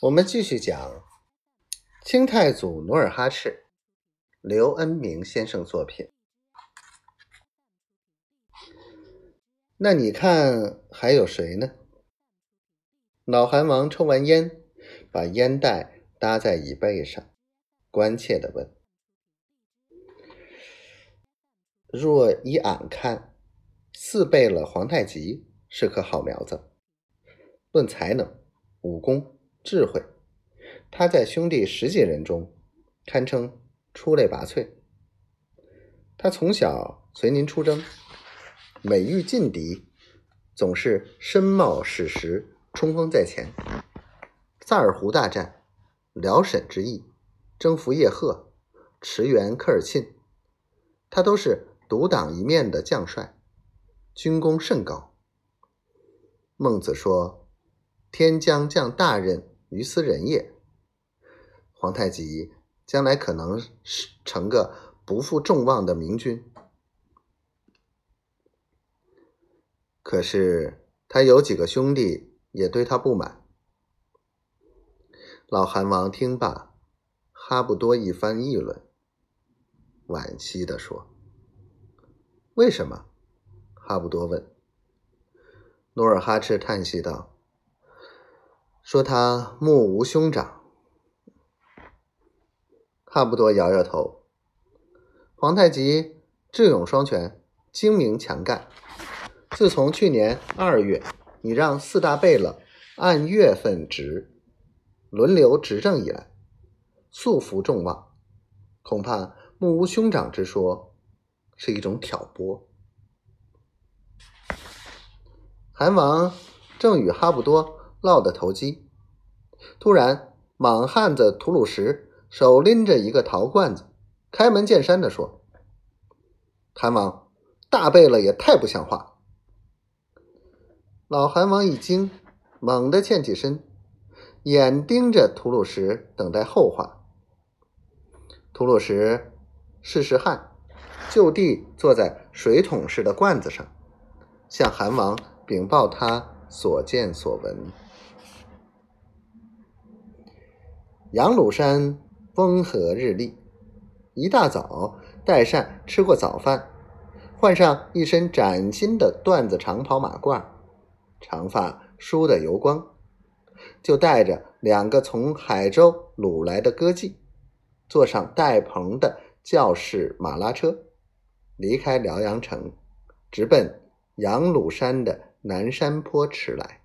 我们继续讲清太祖努尔哈赤，刘恩明先生作品。那你看还有谁呢？老韩王抽完烟，把烟袋搭在椅背上，关切的问：“若依俺看，四贝勒皇太极是颗好苗子，论才能、武功。”智慧，他在兄弟十几人中堪称出类拔萃。他从小随您出征，每遇劲敌，总是身冒矢石，冲锋在前。萨尔浒大战、辽沈之役、征服叶赫、驰援科尔沁，他都是独当一面的将帅，军功甚高。孟子说：“天将降大任。”于斯人也。皇太极将来可能是成个不负众望的明君，可是他有几个兄弟也对他不满。老韩王听罢，哈不多一番议论，惋惜地说：“为什么？”哈不多问。努尔哈赤叹息道。说他目无兄长，哈不多摇摇头。皇太极智勇双全，精明强干。自从去年二月，你让四大贝勒按月份值轮流执政以来，素服众望，恐怕目无兄长之说是一种挑拨。韩王正与哈布多。落得投机，突然，莽汉子吐鲁什手拎着一个陶罐子，开门见山的说：“韩王，大贝勒也太不像话。”老韩王一惊，猛地欠起身，眼盯着吐鲁什，等待后话。吐鲁什试试汗，就地坐在水桶似的罐子上，向韩王禀报他所见所闻。杨鲁山风和日丽，一大早，代善吃过早饭，换上一身崭新的缎子长袍马褂，长发梳得油光，就带着两个从海州掳来的歌妓，坐上带棚的教士马拉车，离开辽阳城，直奔杨鲁山的南山坡驰来。